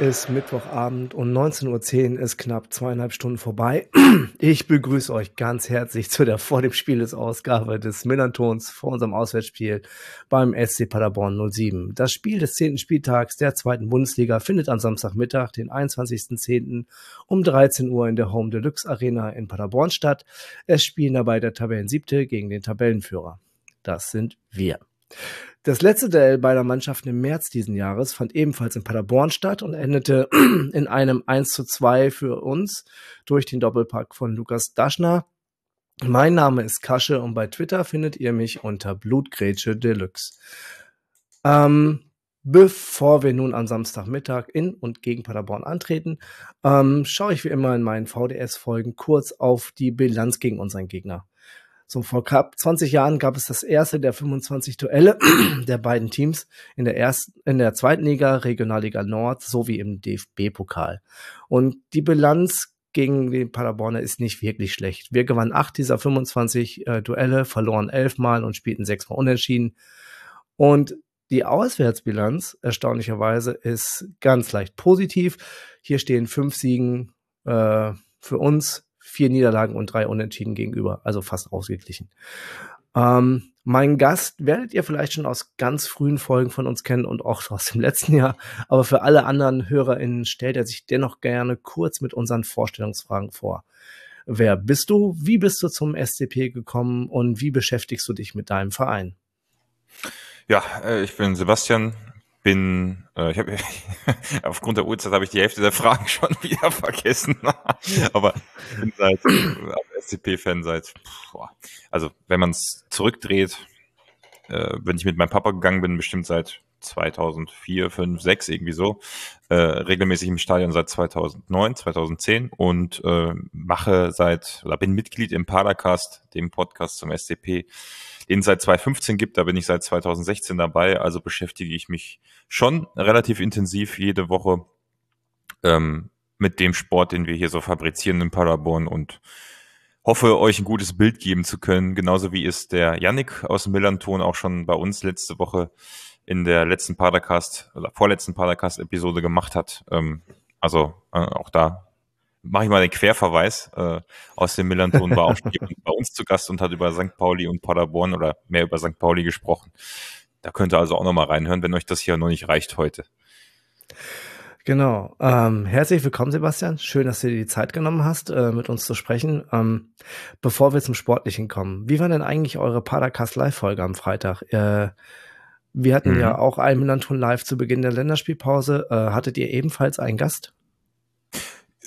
ist Mittwochabend und 19.10 Uhr ist knapp zweieinhalb Stunden vorbei. Ich begrüße euch ganz herzlich zu der vor dem Spiel des Ausgabe des Millantons vor unserem Auswärtsspiel beim SC Paderborn 07. Das Spiel des zehnten Spieltags der zweiten Bundesliga findet am Samstagmittag, den 21.10. um 13 Uhr in der Home Deluxe Arena in Paderborn statt. Es spielen dabei der Tabellensiebte gegen den Tabellenführer. Das sind wir. Das letzte Duell beider Mannschaften im März diesen Jahres fand ebenfalls in Paderborn statt und endete in einem 1 zu 2 für uns durch den Doppelpack von Lukas Daschner. Mein Name ist Kasche und bei Twitter findet ihr mich unter Blutgrätsche Deluxe. Ähm, bevor wir nun am Samstagmittag in und gegen Paderborn antreten, ähm, schaue ich wie immer in meinen VDS-Folgen kurz auf die Bilanz gegen unseren Gegner. So vor knapp 20 Jahren gab es das erste der 25 Duelle der beiden Teams in der ersten, in der zweiten Liga, Regionalliga Nord sowie im DFB-Pokal. Und die Bilanz gegen den Paderborner ist nicht wirklich schlecht. Wir gewannen acht dieser 25 äh, Duelle, verloren elfmal und spielten sechsmal unentschieden. Und die Auswärtsbilanz, erstaunlicherweise, ist ganz leicht positiv. Hier stehen fünf Siegen äh, für uns, vier Niederlagen und drei Unentschieden gegenüber, also fast ausgeglichen. Ähm, mein Gast werdet ihr vielleicht schon aus ganz frühen Folgen von uns kennen und auch aus dem letzten Jahr. Aber für alle anderen HörerInnen stellt er sich dennoch gerne kurz mit unseren Vorstellungsfragen vor. Wer bist du? Wie bist du zum SCP gekommen und wie beschäftigst du dich mit deinem Verein? Ja, äh, ich bin Sebastian, bin, äh, ich habe aufgrund der Uhrzeit habe ich die Hälfte der Fragen schon wieder vergessen. Aber ich bin seit äh, SCP-Fan seit, boah, also wenn man es zurückdreht, äh, wenn ich mit meinem Papa gegangen bin, bestimmt seit 2004, 5, 6 irgendwie so, äh, regelmäßig im Stadion seit 2009, 2010 und äh, mache seit, oder bin Mitglied im Padercast, dem Podcast zum SCP, den es seit 2015 gibt, da bin ich seit 2016 dabei, also beschäftige ich mich schon relativ intensiv jede Woche ähm, mit dem Sport, den wir hier so fabrizieren in Paderborn und hoffe, euch ein gutes Bild geben zu können, genauso wie es der Yannick aus Millanton auch schon bei uns letzte Woche in der letzten Padercast oder vorletzten Padercast-Episode gemacht hat. Ähm, also äh, auch da mache ich mal den Querverweis äh, aus dem Millanton, war auch bei uns zu Gast und hat über St. Pauli und Paderborn oder mehr über St. Pauli gesprochen. Da könnt ihr also auch nochmal reinhören, wenn euch das hier noch nicht reicht heute. Genau. Ähm, herzlich willkommen, Sebastian. Schön, dass du dir die Zeit genommen hast, äh, mit uns zu sprechen. Ähm, bevor wir zum Sportlichen kommen, wie war denn eigentlich eure Padercast Live-Folge am Freitag? Äh, wir hatten mhm. ja auch ein Millanton Live zu Beginn der Länderspielpause. Äh, hattet ihr ebenfalls einen Gast?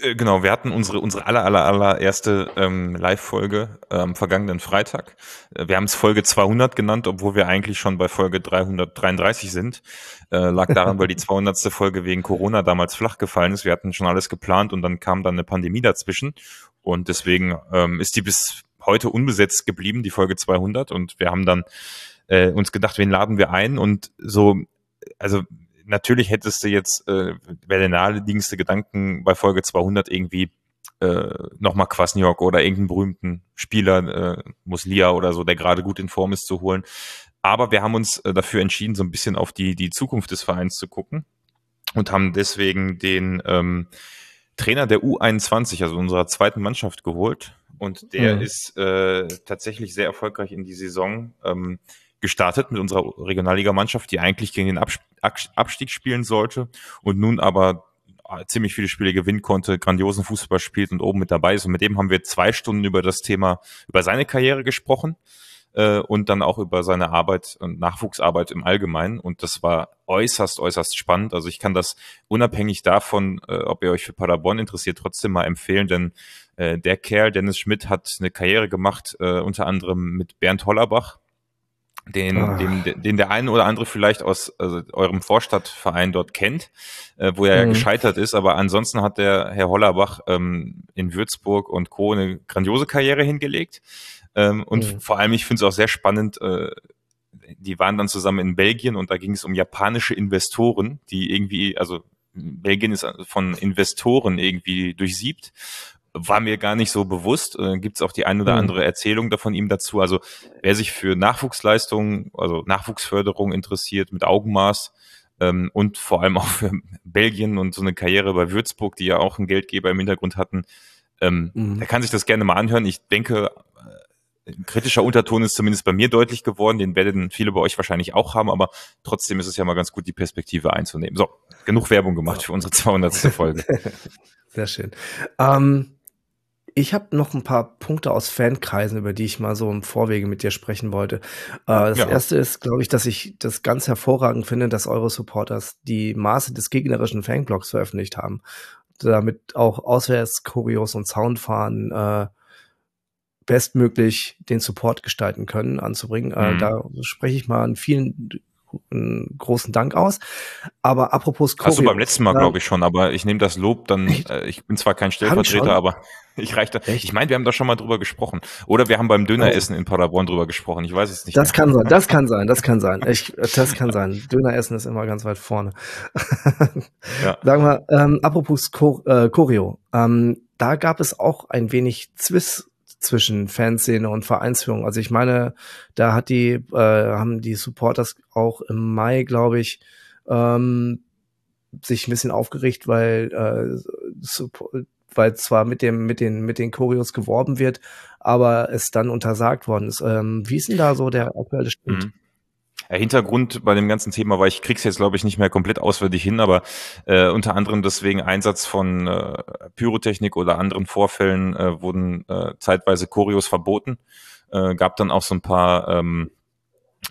Äh, genau, wir hatten unsere, unsere aller, aller, allererste ähm, Live-Folge äh, am vergangenen Freitag. Äh, wir haben es Folge 200 genannt, obwohl wir eigentlich schon bei Folge 333 sind. Äh, lag daran, weil die 200. Folge wegen Corona damals flach gefallen ist. Wir hatten schon alles geplant und dann kam dann eine Pandemie dazwischen. Und deswegen ähm, ist die bis heute unbesetzt geblieben, die Folge 200. Und wir haben dann äh, uns gedacht, wen laden wir ein? Und so, also natürlich hättest du jetzt, äh, wäre der naheliegendste Gedanken bei Folge 200 irgendwie äh, nochmal Kwasniok oder irgendeinen berühmten Spieler, äh, Muslia oder so, der gerade gut in Form ist, zu holen. Aber wir haben uns äh, dafür entschieden, so ein bisschen auf die, die Zukunft des Vereins zu gucken und haben deswegen den ähm, Trainer der U21, also unserer zweiten Mannschaft, geholt. Und der mhm. ist äh, tatsächlich sehr erfolgreich in die Saison ähm, gestartet mit unserer Regionalligamannschaft, die eigentlich gegen den Abstieg spielen sollte und nun aber äh, ziemlich viele Spiele gewinnen konnte, grandiosen Fußball spielt und oben mit dabei ist. Und mit dem haben wir zwei Stunden über das Thema, über seine Karriere gesprochen äh, und dann auch über seine Arbeit und Nachwuchsarbeit im Allgemeinen. Und das war äußerst, äußerst spannend. Also ich kann das unabhängig davon, äh, ob ihr euch für Paderborn interessiert, trotzdem mal empfehlen, denn äh, der Kerl, Dennis Schmidt, hat eine Karriere gemacht, äh, unter anderem mit Bernd Hollerbach, den, ah. den, den der eine oder andere vielleicht aus also eurem Vorstadtverein dort kennt, äh, wo er mhm. ja gescheitert ist. Aber ansonsten hat der Herr Hollerbach ähm, in Würzburg und Co. eine grandiose Karriere hingelegt. Ähm, und mhm. vor allem, ich finde es auch sehr spannend, äh, die waren dann zusammen in Belgien und da ging es um japanische Investoren, die irgendwie, also Belgien ist von Investoren irgendwie durchsiebt war mir gar nicht so bewusst. Äh, Gibt es auch die ein oder Mhm. andere Erzählung da von ihm dazu. Also wer sich für Nachwuchsleistungen, also Nachwuchsförderung interessiert mit Augenmaß ähm, und vor allem auch für Belgien und so eine Karriere bei Würzburg, die ja auch einen Geldgeber im Hintergrund hatten, ähm, Mhm. der kann sich das gerne mal anhören. Ich denke, äh, ein kritischer Unterton ist zumindest bei mir deutlich geworden. Den werden viele bei euch wahrscheinlich auch haben, aber trotzdem ist es ja mal ganz gut, die Perspektive einzunehmen. So, genug Werbung gemacht für unsere 200. Folge. Sehr schön. Ähm, ich habe noch ein paar Punkte aus Fankreisen, über die ich mal so im Vorwege mit dir sprechen wollte. Äh, das Ja. erste ist, glaube ich, dass ich das ganz hervorragend finde, dass eure Supporters die Maße des gegnerischen Fanblocks veröffentlicht haben. Damit auch auswärts Choreos und Soundfahren äh, bestmöglich den Support gestalten können, anzubringen. Äh, Mhm. da spreche ich mal einen vielen einen großen Dank aus. Aber apropos Hast du Choreo, beim letzten Mal, glaube ich, schon, aber ich nehme das Lob dann, äh, ich bin zwar kein? Stellvertreter, aber ich. Echt? Ich meine, wir haben da schon mal drüber gesprochen. Oder wir haben beim Döneressen in Paderborn drüber gesprochen. Ich weiß es nicht. Das mehr. kann sein, das kann sein, das kann sein. Ich, das kann sein. Döner essen ist immer ganz weit vorne. Ja. Sagen wir, ähm, apropos Chor äh, Choreo, ähm, da gab es auch ein wenig Zwist zwischen Fanszene und Vereinsführung. Also ich meine, da hat die, äh, haben die Supporters auch im Mai, glaube ich, ähm, sich ein bisschen aufgeregt, weil, äh, weil zwar mit dem, mit den, mit den Choreos geworben wird, aber es dann untersagt worden ist. Ähm, wie ist denn da so der aktuelle Stand? Mhm. Hintergrund bei dem ganzen Thema war, ich krieg's jetzt glaube ich nicht mehr komplett auswendig hin, aber äh, unter anderem deswegen Einsatz von äh, Pyrotechnik oder anderen Vorfällen äh, wurden äh, zeitweise Choreos verboten. Äh, gab dann auch so ein paar, ähm,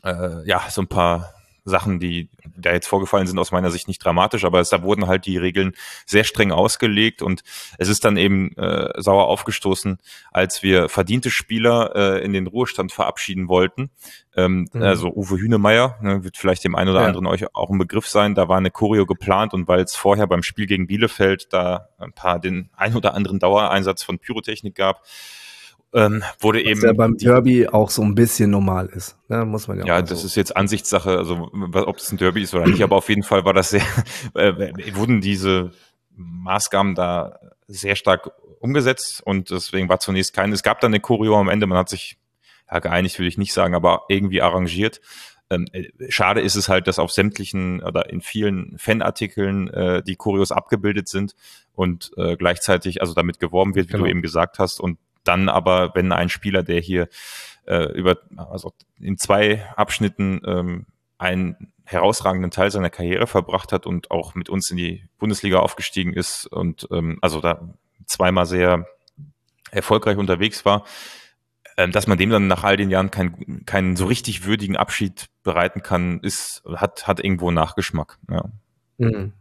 äh, ja, so ein paar Sachen, die da jetzt vorgefallen sind, aus meiner Sicht nicht dramatisch, aber es, da wurden halt die Regeln sehr streng ausgelegt und es ist dann eben äh, sauer aufgestoßen, als wir verdiente Spieler äh, in den Ruhestand verabschieden wollten. Ähm, Mhm. Also Uwe Hünemeyer, ne, wird vielleicht dem einen oder Ja. anderen euch auch ein Begriff sein, da war eine Choreo geplant und weil es vorher beim Spiel gegen Bielefeld da ein paar den ein oder anderen Dauereinsatz von Pyrotechnik gab, ähm, wurde Was eben ja beim Derby auch so ein bisschen normal ist. Ne? Muss man ja, ja, das so. ist jetzt Ansichtssache, also ob das ein Derby ist oder nicht, aber auf jeden Fall war das sehr, äh, wurden diese Maßgaben da sehr stark umgesetzt und deswegen war zunächst kein, es gab dann eine Choreo am Ende, man hat sich ja, geeinigt, will ich nicht sagen, aber irgendwie arrangiert. Ähm, äh, schade ist es halt, dass auf sämtlichen oder in vielen Fanartikeln äh, die Choreos abgebildet sind und äh, gleichzeitig also damit geworben wird, wie Genau. du eben gesagt hast. Und dann aber, wenn ein Spieler, der hier äh, über, also in zwei Abschnitten ähm, einen herausragenden Teil seiner Karriere verbracht hat und auch mit uns in die Bundesliga aufgestiegen ist und ähm, also da zweimal sehr erfolgreich unterwegs war, ähm, dass man dem dann nach all den Jahren keinen keinen so richtig würdigen Abschied bereiten kann, ist hat hat irgendwo Nachgeschmack. Ja. Mhm.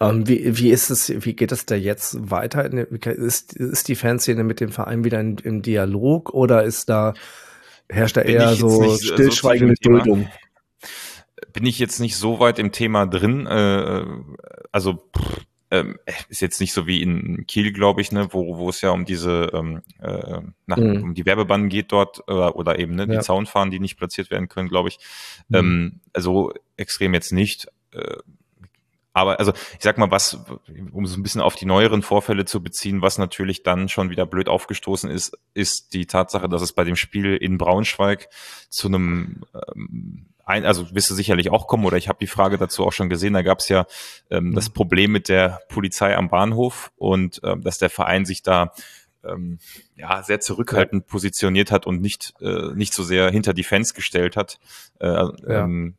Ähm, wie, wie ist es, wie geht es da jetzt weiter? Ist, ist die Fanszene mit dem Verein wieder in, im Dialog oder ist da, herrscht da Bin eher so so stillschweigende Thema. Duldung? bin ich jetzt nicht so weit im Thema drin. Äh, also pff, ähm, ist jetzt nicht so wie in Kiel, glaube ich, ne, wo, wo es ja um diese ähm, äh, nach, Mhm. um die Werbebanden geht dort oder, oder eben ne, die Ja. Zaunfahren, die nicht platziert werden können, glaube ich. Mhm. Ähm, also extrem jetzt nicht. Äh, aber also ich sag mal, was, um so ein bisschen auf die neueren Vorfälle zu beziehen, was natürlich dann schon wieder blöd aufgestoßen ist, ist die Tatsache, dass es bei dem Spiel in Braunschweig zu einem ähm, ein, also wirst du sicherlich auch kommen, oder ich habe die Frage dazu auch schon gesehen, da gab es ja ähm, das Mhm. Problem mit der Polizei am Bahnhof und ähm, dass der Verein sich da ähm, ja sehr zurückhaltend positioniert hat und nicht äh, nicht so sehr hinter die Fans gestellt hat. Äh, Ja. ähm,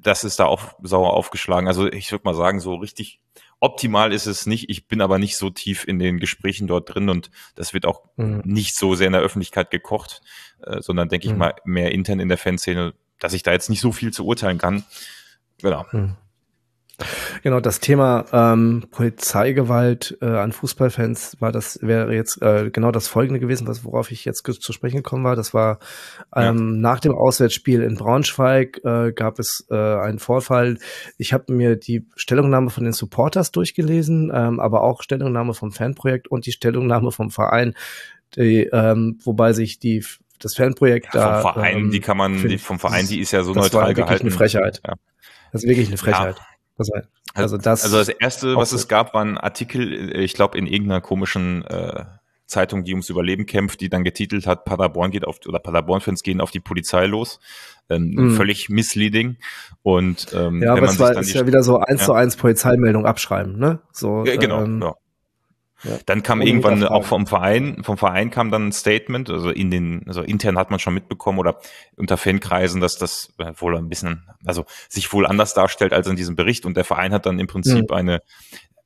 das ist da auch sauer aufgeschlagen. Also ich würde mal sagen, so richtig optimal ist es nicht. Ich bin aber nicht so tief in den Gesprächen dort drin und das wird auch Mhm. nicht so sehr in der Öffentlichkeit gekocht, äh, sondern denke ich Mhm. mal mehr intern in der Fanszene, dass ich da jetzt nicht so viel zu urteilen kann. Genau. Hm. Genau, das Thema ähm, Polizeigewalt äh, an Fußballfans war das, wäre jetzt äh, genau das folgende gewesen, was worauf ich jetzt zu sprechen gekommen war. Das war ähm, nach dem Auswärtsspiel in Braunschweig äh, gab es äh, einen Vorfall. Ich habe mir die Stellungnahme von den Supporters durchgelesen, ähm, aber auch Stellungnahme vom Fanprojekt und die Stellungnahme vom Verein, die, ähm, wobei sich die das Fanprojekt da vom Verein, ähm, die kann man, die, vom Verein, die ist ja so das neutral war wirklich gehalten. eine Frechheit. Ja. Das ist wirklich eine Frechheit. Das war, also das, Also das erste, was es gab, war ein Artikel, äh, ich glaube, in irgendeiner komischen äh, Zeitung, die ums Überleben kämpft, die dann getitelt hat, Paderborn geht auf, oder Paderborn-Fans gehen auf die Polizei los. Ähm, mhm. Völlig misleading. Und ähm, ja, aber es war, ist ja wieder so eins ja. zu eins Polizeimeldung abschreiben, ne? So, ja, genau, ähm, ja. Ja. Dann kam Ohne irgendwann auch vom Verein, vom Verein kam dann ein Statement, also in den, also intern hat man schon mitbekommen oder unter Fankreisen, dass das wohl ein bisschen, also sich wohl anders darstellt als in diesem Bericht und der Verein hat dann im Prinzip mhm. eine,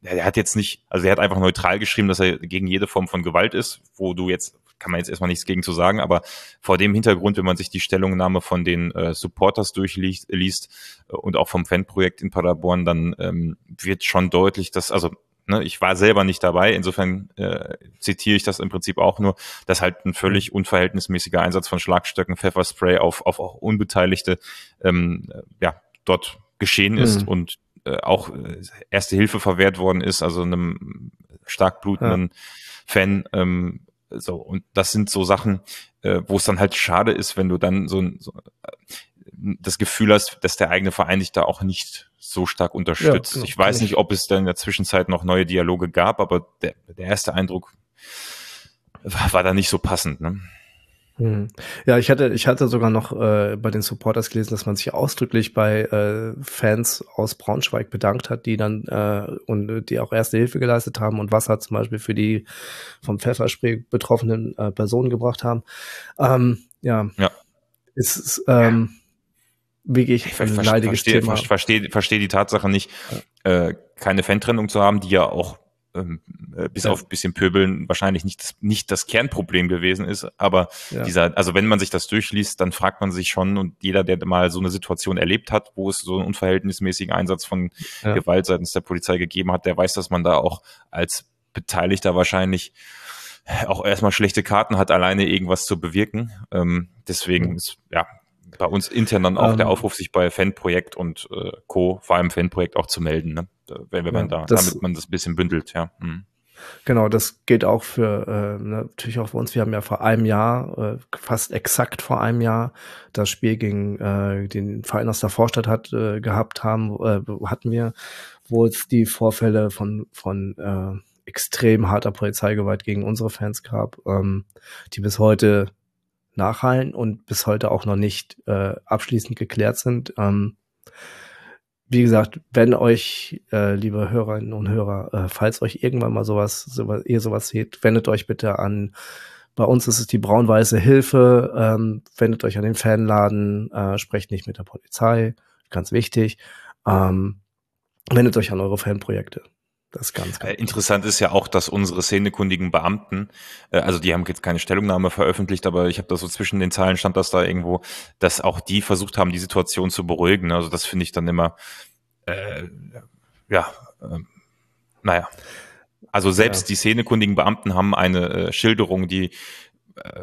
er hat jetzt nicht, also er hat einfach neutral geschrieben, dass er gegen jede Form von Gewalt ist, wo du jetzt, kann man jetzt erstmal nichts gegen zu sagen, aber vor dem Hintergrund, wenn man sich die Stellungnahme von den äh, Supporters durchliest liest, äh, und auch vom Fanprojekt in Paderborn, dann ähm, wird schon deutlich, dass, also Ne, ich war selber nicht dabei, insofern äh, zitiere ich das im Prinzip auch nur, dass halt ein völlig mhm. unverhältnismäßiger Einsatz von Schlagstöcken, Pfefferspray auf, auf auch Unbeteiligte ähm, äh, ja, dort geschehen ist mhm. und äh, auch äh, erste Hilfe verwehrt worden ist, also einem stark blutenden ja. Fan. Ähm, so, und das sind so Sachen, äh, wo es dann halt schade ist, wenn du dann so, so äh, das Gefühl hast, dass der eigene Verein dich da auch nicht so stark unterstützt. Ja, ich weiß nicht, ob es dann in der Zwischenzeit noch neue Dialoge gab, aber der, der erste Eindruck war, war da nicht so passend. Ne? Hm. Ja, ich hatte, ich hatte sogar noch äh, bei den Supporters gelesen, dass man sich ausdrücklich bei äh, Fans aus Braunschweig bedankt hat, die dann äh, und die auch erste Hilfe geleistet haben und Wasser zum Beispiel für die vom Pfefferspray betroffenen äh, Personen gebracht haben. Ähm, ja. ja. Ist, ähm, wirklich ich ein leidiges verstehe, Thema. Verstehe, verstehe die Tatsache nicht, ja. äh, keine Fantrennung zu haben, die ja auch ähm, äh, bis ja. auf bisschen Pöbeln wahrscheinlich nicht das, nicht das Kernproblem gewesen ist. Aber ja. dieser, also wenn man sich das durchliest, dann fragt man sich schon und jeder, der mal so eine Situation erlebt hat, wo es so einen unverhältnismäßigen Einsatz von ja. Gewalt seitens der Polizei gegeben hat, der weiß, dass man da auch als Beteiligter wahrscheinlich auch erstmal schlechte Karten hat, alleine irgendwas zu bewirken. Ähm, deswegen ist, ja, bei uns intern dann auch ähm, der Aufruf, sich bei Fanprojekt und äh, Co., vor allem Fanprojekt auch zu melden, ne? wenn, wenn man da, das, damit man das ein bisschen bündelt, ja. Mhm. Genau, das gilt auch für äh, natürlich auch für uns. Wir haben ja vor einem Jahr, äh, fast exakt vor einem Jahr, das Spiel gegen äh, den Verein aus der Vorstadt hat äh, gehabt haben, äh, hatten wir, wo es die Vorfälle von von äh, extrem harter Polizeigewalt gegen unsere Fans gab, ähm, die bis heute nachhallen und bis heute auch noch nicht äh, abschließend geklärt sind. Ähm, wie gesagt, wenn euch, äh, liebe Hörerinnen und Hörer, äh, falls euch irgendwann mal sowas, sowas, ihr sowas seht, wendet euch bitte an. Bei uns ist es die braun-weiße Hilfe. Ähm, wendet euch an den Fanladen, äh, sprecht nicht mit der Polizei, ganz wichtig. Ähm, wendet euch an eure Fanprojekte. Das ist ganz, ganz äh, Interessant ist ja auch, dass unsere szenekundigen Beamten, äh, also die haben jetzt keine Stellungnahme veröffentlicht, aber ich habe da so zwischen den Zeilen stand das da irgendwo, dass auch die versucht haben, die Situation zu beruhigen. Also das finde ich dann immer, äh, ja, äh, naja. Also selbst ja. die szenekundigen Beamten haben eine äh, Schilderung, die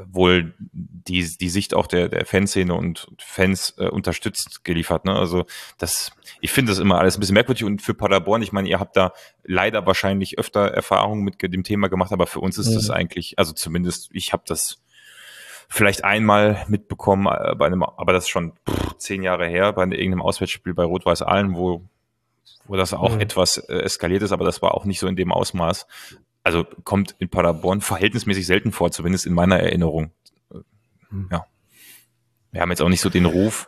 wohl die, die Sicht auch der, der Fanszene und Fans äh, unterstützt geliefert. Ne? Also das, ich finde das immer alles ein bisschen merkwürdig und für Paderborn, ich meine, ihr habt da leider wahrscheinlich öfter Erfahrungen mit dem Thema gemacht, aber für uns ist mhm. das eigentlich, also zumindest ich habe das vielleicht einmal mitbekommen äh, bei einem, aber das ist schon pff, zehn Jahre her, bei irgendeinem Auswärtsspiel bei Rot-Weiß Aalen, wo wo das auch mhm. etwas äh, eskaliert ist, aber das war auch nicht so in dem Ausmaß also kommt in Paderborn verhältnismäßig selten vor, zumindest in meiner Erinnerung. Hm. Ja. Wir haben jetzt auch nicht so den Ruf,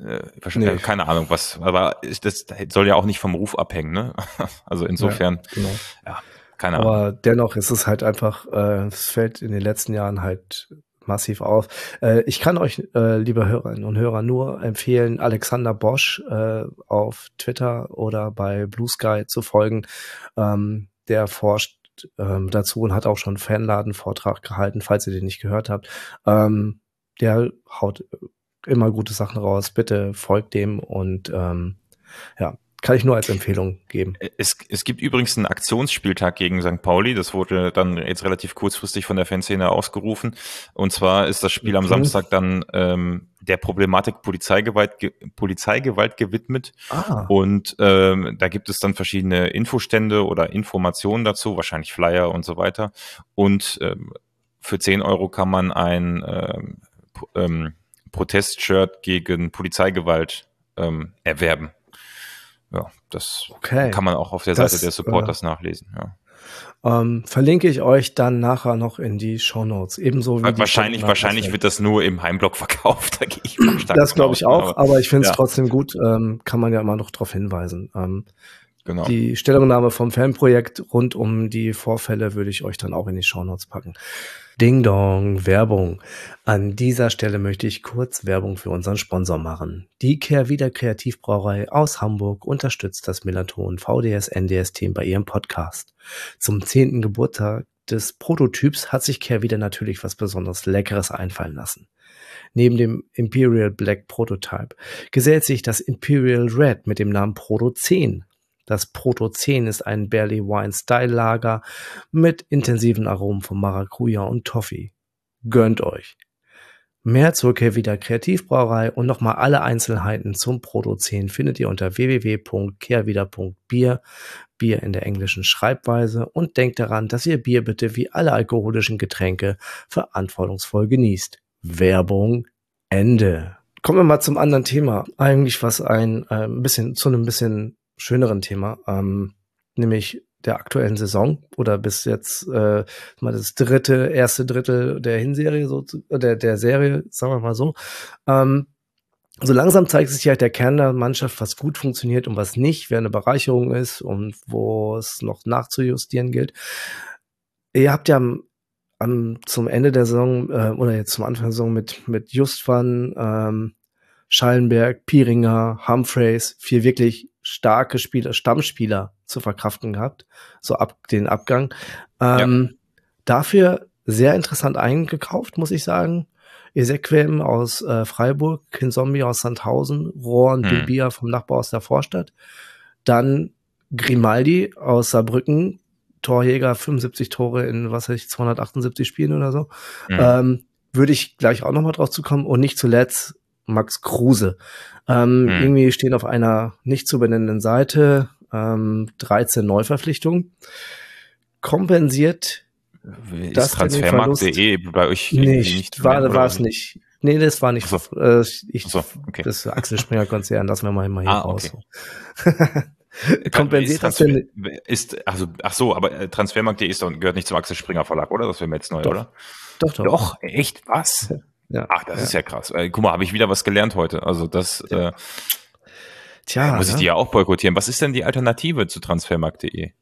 äh, nee. keine Ahnung was, aber das soll ja auch nicht vom Ruf abhängen, ne? Also insofern, ja, genau. ja keine Ahnung. Aber dennoch ist es halt einfach, äh, es fällt in den letzten Jahren halt massiv auf. Äh, ich kann euch, äh, liebe Hörerinnen und Hörer, nur empfehlen, Alexander Bosch äh, auf Twitter oder bei Blue Sky zu folgen. Ähm, der forscht ähm, dazu und hat auch schon Fanladen-Vortrag gehalten, falls ihr den nicht gehört habt. Ähm, der haut immer gute Sachen raus. Bitte folgt dem und ähm, ja, kann ich nur als Empfehlung geben. Es, es gibt übrigens einen Aktionsspieltag gegen St. Pauli. Das wurde dann jetzt relativ kurzfristig von der Fanszene ausgerufen. Und zwar ist das Spiel am Samstag dann ähm, der Problematik Polizeigewalt, ge Polizeigewalt gewidmet. Ah. Und ähm, da gibt es dann verschiedene Infostände oder Informationen dazu, wahrscheinlich Flyer und so weiter. Und ähm, für 10 Euro kann man ein ähm, ähm, Protestshirt gegen Polizeigewalt ähm, erwerben ja, das okay. kann man auch auf der Seite das, der Supporters äh, nachlesen. Ja. Ähm, verlinke ich euch dann nachher noch in die Show Notes. Ebenso wie wahrscheinlich, wahrscheinlich wird das nur im Heimblock verkauft. Da gehe ich mal stark Das glaube ich auch, aber, aber ich finde es ja. trotzdem gut. Ähm, kann man ja immer noch darauf hinweisen. Ähm, genau. Die Stellungnahme vom Fanprojekt rund um die Vorfälle würde ich euch dann auch in die Show Notes packen. Ding Dong, Werbung. An dieser Stelle möchte ich kurz Werbung für unseren Sponsor machen. Die Kehrwieder Kreativbrauerei aus Hamburg unterstützt das Melaton VDS NDS Team bei ihrem Podcast. Zum zehnten Geburtstag des Prototyps hat sich Kehrwieder natürlich was besonders Leckeres einfallen lassen. Neben dem Imperial Black Prototype gesellt sich das Imperial Red mit dem Namen Proto 10 das Proto 10 ist ein Barley Wine Style Lager mit intensiven Aromen von Maracuja und Toffee. Gönnt euch! Mehr zur Kehrwieder Kreativbrauerei und nochmal alle Einzelheiten zum Proto 10 findet ihr unter www.kehrwieder.bier, Bier in der englischen Schreibweise und denkt daran, dass ihr Bier bitte wie alle alkoholischen Getränke verantwortungsvoll genießt. Werbung Ende. Kommen wir mal zum anderen Thema. Eigentlich was ein äh, bisschen zu einem bisschen schöneren Thema, ähm, nämlich der aktuellen Saison oder bis jetzt äh, mal das dritte, erste Drittel der Hinserie, so der, der Serie, sagen wir mal so. Ähm, so langsam zeigt sich ja der Kern der Mannschaft, was gut funktioniert und was nicht, wer eine Bereicherung ist und wo es noch nachzujustieren gilt. Ihr habt ja am, am, zum Ende der Saison äh, oder jetzt zum Anfang der Saison mit, mit Justvan, ähm, Schallenberg, Piringer, Humphreys, vier wirklich starke Spieler, Stammspieler zu verkraften gehabt, so ab den Abgang. Ähm, ja. Dafür sehr interessant eingekauft, muss ich sagen. Ezequem aus äh, Freiburg, Kinzombie aus Sandhausen, Rohan hm. Bibia vom Nachbar aus der Vorstadt. Dann Grimaldi aus Saarbrücken, Torjäger, 75 Tore in, was weiß ich, 278 Spielen oder so. Hm. Ähm, würde ich gleich auch nochmal drauf zukommen. Und nicht zuletzt Max Kruse. Ähm, hm. Irgendwie stehen auf einer nicht zu benennenden Seite ähm, 13 Neuverpflichtungen. Kompensiert ist das Transfermarkt.de bei euch nicht, nicht war, war es nicht. Nee, das war nicht. So. Äh, ich, so, okay. Das Axel Springer Konzern, lassen wir mal, hier ah, raus. Okay. Kompensiert das denn? Ist, also, ach so, aber äh, Transfermarkt.de ist doch, gehört nicht zum Axel Springer Verlag, oder? Das wäre mir jetzt neu, doch. oder? Doch, doch. Doch, echt? Was? Ja, Ach, das ja. ist ja krass. Äh, guck mal, habe ich wieder was gelernt heute. Also das ja. äh, Tja, muss ich ne? die ja auch boykottieren. Was ist denn die Alternative zu transfermarkt.de? Ähm,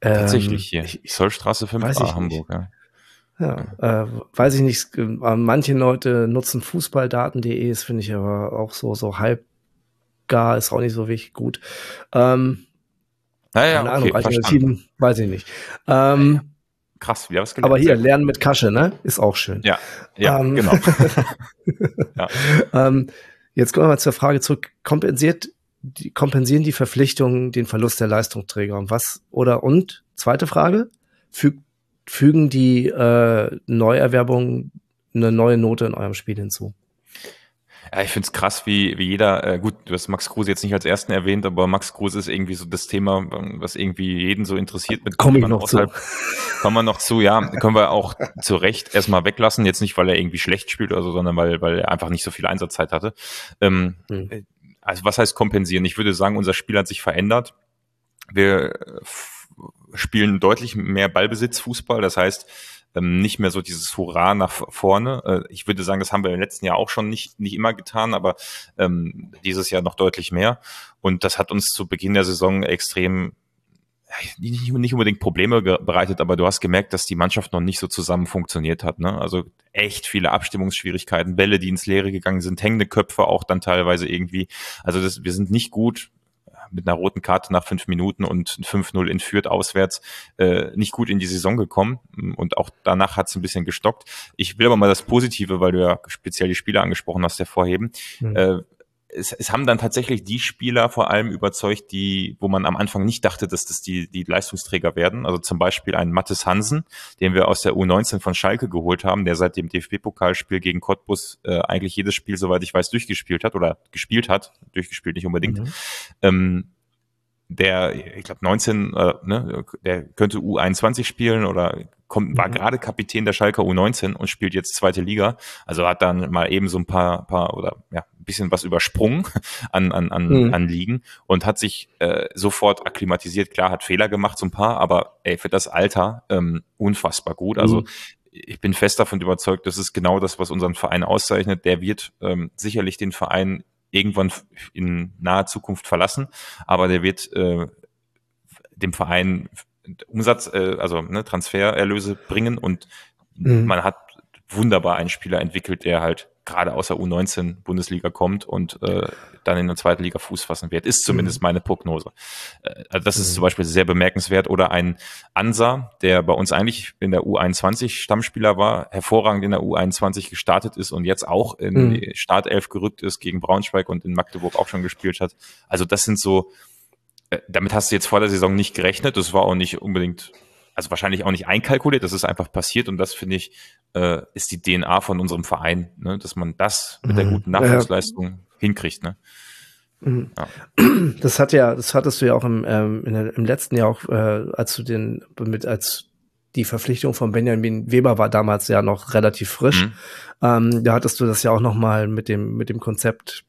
Tatsächlich hier. Ich, Zollstraße 5a Hamburg. Ja. Ja, äh, weiß ich nicht. Äh, manche Leute nutzen Fußballdaten.de, das finde ich aber auch so, so halb gar, ist auch nicht so wichtig gut. Ähm, naja, keine Ahnung, okay, Alternativen, weiß ich nicht. Ähm, Krass, wieder was gelernt. Aber hier, Lernen mit Kasche, ne? Ist auch schön. Ja, ja, ähm, genau. ja. Ähm, jetzt kommen wir mal zur Frage zurück. Kompensiert, die, kompensieren die Verpflichtungen den Verlust der Leistungsträger? Und was, oder, und, zweite Frage, füg, fügen die äh, Neuerwerbungen eine neue Note in eurem Spiel hinzu? Ja, ich finde es krass, wie, wie jeder, äh, gut, du hast Max Kruse jetzt nicht als ersten erwähnt, aber Max Kruse ist irgendwie so das Thema, was irgendwie jeden so interessiert. Mit Komme ich noch zu. Kommen wir noch zu, ja, können wir auch zu Recht erstmal weglassen, jetzt nicht, weil er irgendwie schlecht spielt oder so, sondern weil, weil er einfach nicht so viel Einsatzzeit hatte. Ähm, hm. Also was heißt kompensieren? Ich würde sagen, unser Spiel hat sich verändert. Wir spielen deutlich mehr Ballbesitzfußball, das heißt, ähm, nicht mehr so dieses Hurra nach vorne. Äh, ich würde sagen, das haben wir im letzten Jahr auch schon nicht, nicht immer getan, aber ähm, dieses Jahr noch deutlich mehr. Und das hat uns zu Beginn der Saison extrem nicht, nicht unbedingt Probleme bereitet, aber du hast gemerkt, dass die Mannschaft noch nicht so zusammen funktioniert hat. Ne? Also echt viele Abstimmungsschwierigkeiten, Bälle, die ins Leere gegangen sind, hängende Köpfe auch dann teilweise irgendwie. Also das, wir sind nicht gut mit einer roten Karte nach fünf Minuten und 5-0 in Fürth auswärts äh, nicht gut in die Saison gekommen und auch danach hat es ein bisschen gestockt. Ich will aber mal das Positive, weil du ja speziell die Spieler angesprochen hast, hervorheben. Mhm. Äh, es, es haben dann tatsächlich die Spieler vor allem überzeugt, die, wo man am Anfang nicht dachte, dass das die, die Leistungsträger werden. Also zum Beispiel ein Mattes Hansen, den wir aus der U19 von Schalke geholt haben, der seit dem DFB-Pokalspiel gegen Cottbus äh, eigentlich jedes Spiel, soweit ich weiß, durchgespielt hat oder gespielt hat. Durchgespielt nicht unbedingt. Mhm. Ähm, der, ich glaube 19, äh, ne, der könnte U21 spielen oder kommt, war mhm. gerade Kapitän der Schalker U19 und spielt jetzt zweite Liga. Also hat dann mal eben so ein paar, paar oder ja, bisschen was übersprungen an, an, an, mhm. an Ligen und hat sich äh, sofort akklimatisiert. Klar, hat Fehler gemacht, so ein paar, aber ey, für das Alter ähm, unfassbar gut. Also mhm. ich bin fest davon überzeugt, das ist genau das, was unseren Verein auszeichnet. Der wird ähm, sicherlich den Verein irgendwann in naher Zukunft verlassen, aber der wird äh, dem Verein Umsatz, äh, also ne, Transfererlöse bringen und mhm. man hat wunderbar einen Spieler entwickelt, der halt gerade aus der U19 Bundesliga kommt und äh, dann in der zweiten Liga Fuß fassen wird, ist zumindest mhm. meine Prognose. Äh, also das ist mhm. zum Beispiel sehr bemerkenswert. Oder ein Ansa, der bei uns eigentlich in der U21 Stammspieler war, hervorragend in der U21 gestartet ist und jetzt auch in mhm. die Startelf gerückt ist gegen Braunschweig und in Magdeburg auch schon gespielt hat. Also das sind so, äh, damit hast du jetzt vor der Saison nicht gerechnet. Das war auch nicht unbedingt also wahrscheinlich auch nicht einkalkuliert, das ist einfach passiert und das finde ich, äh, ist die DNA von unserem Verein, ne? dass man das mit der mhm. guten Nachwuchsleistung ja. hinkriegt. Ne? Mhm. Ja. Das hat ja, das hattest du ja auch im, ähm, der, im letzten Jahr auch, äh, als du den mit als die Verpflichtung von Benjamin Weber war damals ja noch relativ frisch. Mhm. Ähm, da hattest du das ja auch noch mal mit dem mit dem Konzept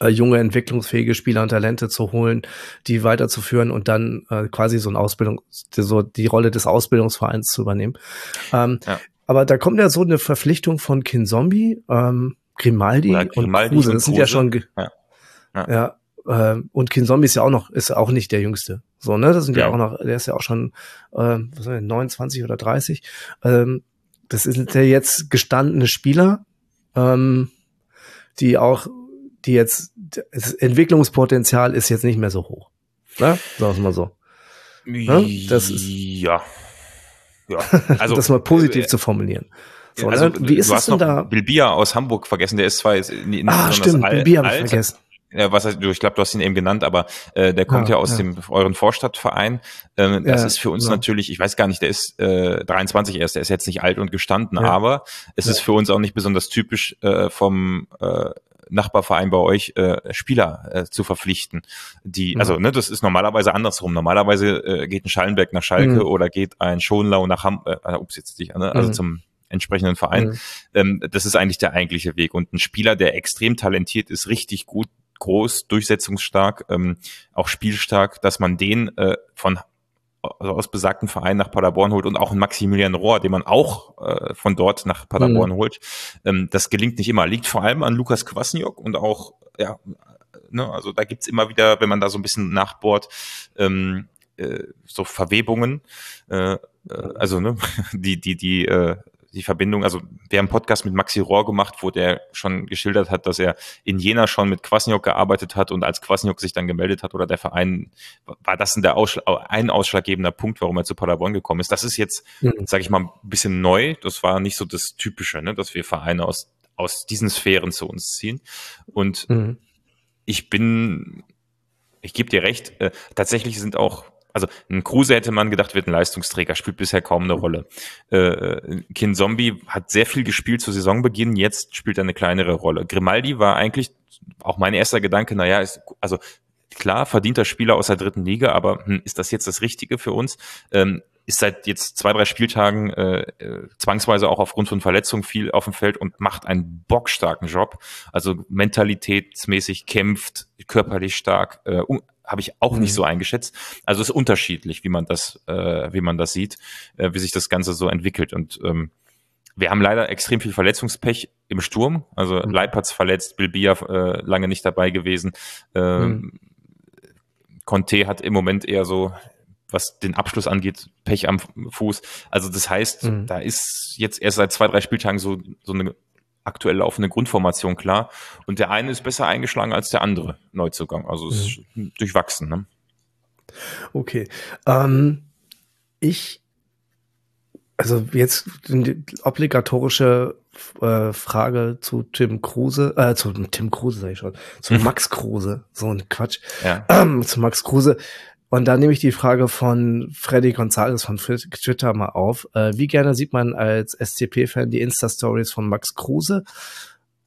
äh, junge, entwicklungsfähige Spieler und Talente zu holen, die weiterzuführen und dann äh, quasi so ein Ausbildung, so die Rolle des Ausbildungsvereins zu übernehmen. Ähm, ja. Aber da kommt ja so eine Verpflichtung von Kinzombie, ähm, Grimaldi, Grimaldi und Kruse. Das sind ja schon, ja, ja. ja äh, und Kinzombie ist ja auch noch, ist auch nicht der Jüngste. So, ne, das sind ja, ja auch noch, der ist ja auch schon, äh, was soll ich, 29 oder 30. Ähm, das sind ja jetzt gestandene Spieler, ähm, die auch die jetzt, das Entwicklungspotenzial ist jetzt nicht mehr so hoch. Ne? Sagen wir mal so. Ne? Das ist, ja. Ja. Also, das mal positiv äh, zu formulieren. So, also, ne? Wie ist es denn da? Bilbia aus Hamburg vergessen, der ist zwar jetzt nicht ah, stimmt, alt, Bilbia habe ich vergessen. Ja, was heißt, ich glaube, du hast ihn eben genannt, aber äh, der kommt ja, ja aus ja. dem euren Vorstadtverein. Ähm, das ja, ist für uns genau. natürlich, ich weiß gar nicht, der ist äh, 23 erst, der ist jetzt nicht alt und gestanden, aber es ist für uns auch nicht besonders typisch äh, vom äh, Nachbarverein bei euch äh, Spieler äh, zu verpflichten. Die, mhm. also ne, das ist normalerweise andersrum. Normalerweise äh, geht ein Schallenberg nach Schalke mhm. oder geht ein Schonlau nach Ham, äh, äh ups, jetzt nicht, ne, also mhm. zum entsprechenden Verein. Mhm. Ähm, das ist eigentlich der eigentliche Weg. Und ein Spieler, der extrem talentiert ist, richtig gut, groß, durchsetzungsstark, ähm, auch spielstark, dass man den äh, von also aus besagten Verein nach Paderborn holt und auch einen Maximilian Rohr, den man auch äh, von dort nach Paderborn mhm. holt. Ähm, das gelingt nicht immer. Liegt vor allem an Lukas Kwasniok und auch, ja, ne, also da gibt's immer wieder, wenn man da so ein bisschen nachbohrt, ähm, äh, so Verwebungen, äh, äh also ne, die, die, die äh, die Verbindung, also wir haben einen Podcast mit Maxi Rohr gemacht, wo der schon geschildert hat, dass er in Jena schon mit Kwasniok gearbeitet hat und als Kwasniok sich dann gemeldet hat oder der Verein, war das der Ausschlag, ein ausschlaggebender Punkt, warum er zu Paderborn gekommen ist. Das ist jetzt, mhm. sage ich mal, ein bisschen neu. Das war nicht so das Typische, ne, dass wir Vereine aus, aus diesen Sphären zu uns ziehen. Und mhm. ich bin, ich gebe dir recht, äh, tatsächlich sind auch also ein Kruse hätte man gedacht, wird ein Leistungsträger, spielt bisher kaum eine Rolle. Äh, Kin Zombie hat sehr viel gespielt zu Saisonbeginn, jetzt spielt er eine kleinere Rolle. Grimaldi war eigentlich auch mein erster Gedanke, naja, ist, also klar, verdienter Spieler aus der dritten Liga, aber hm, ist das jetzt das Richtige für uns? Ähm, ist seit jetzt zwei, drei Spieltagen äh, äh, zwangsweise auch aufgrund von Verletzungen viel auf dem Feld und macht einen bockstarken Job. Also mentalitätsmäßig kämpft, körperlich stark, äh, habe ich auch mhm. nicht so eingeschätzt. Also es ist unterschiedlich, wie man das, äh, wie man das sieht, äh, wie sich das Ganze so entwickelt. Und ähm, wir haben leider extrem viel Verletzungspech im Sturm. Also mhm. Leipertz verletzt, Bilbia äh, lange nicht dabei gewesen. Ähm, mhm. Conte hat im Moment eher so, was den Abschluss angeht, Pech am Fuß. Also das heißt, mhm. da ist jetzt erst seit zwei, drei Spieltagen so, so eine aktuell laufende Grundformation klar. Und der eine ist besser eingeschlagen als der andere Neuzugang. Also es ist mhm. durchwachsen. Ne? Okay. Ähm, ich, also jetzt die obligatorische äh, Frage zu Tim Kruse, äh, zu Tim Kruse sag ich schon, zu mhm. Max Kruse, so ein Quatsch, ja. ähm, zu Max Kruse. Und da nehme ich die Frage von Freddy Gonzalez von Twitter mal auf. Äh, wie gerne sieht man als SCP-Fan die Insta-Stories von Max Kruse?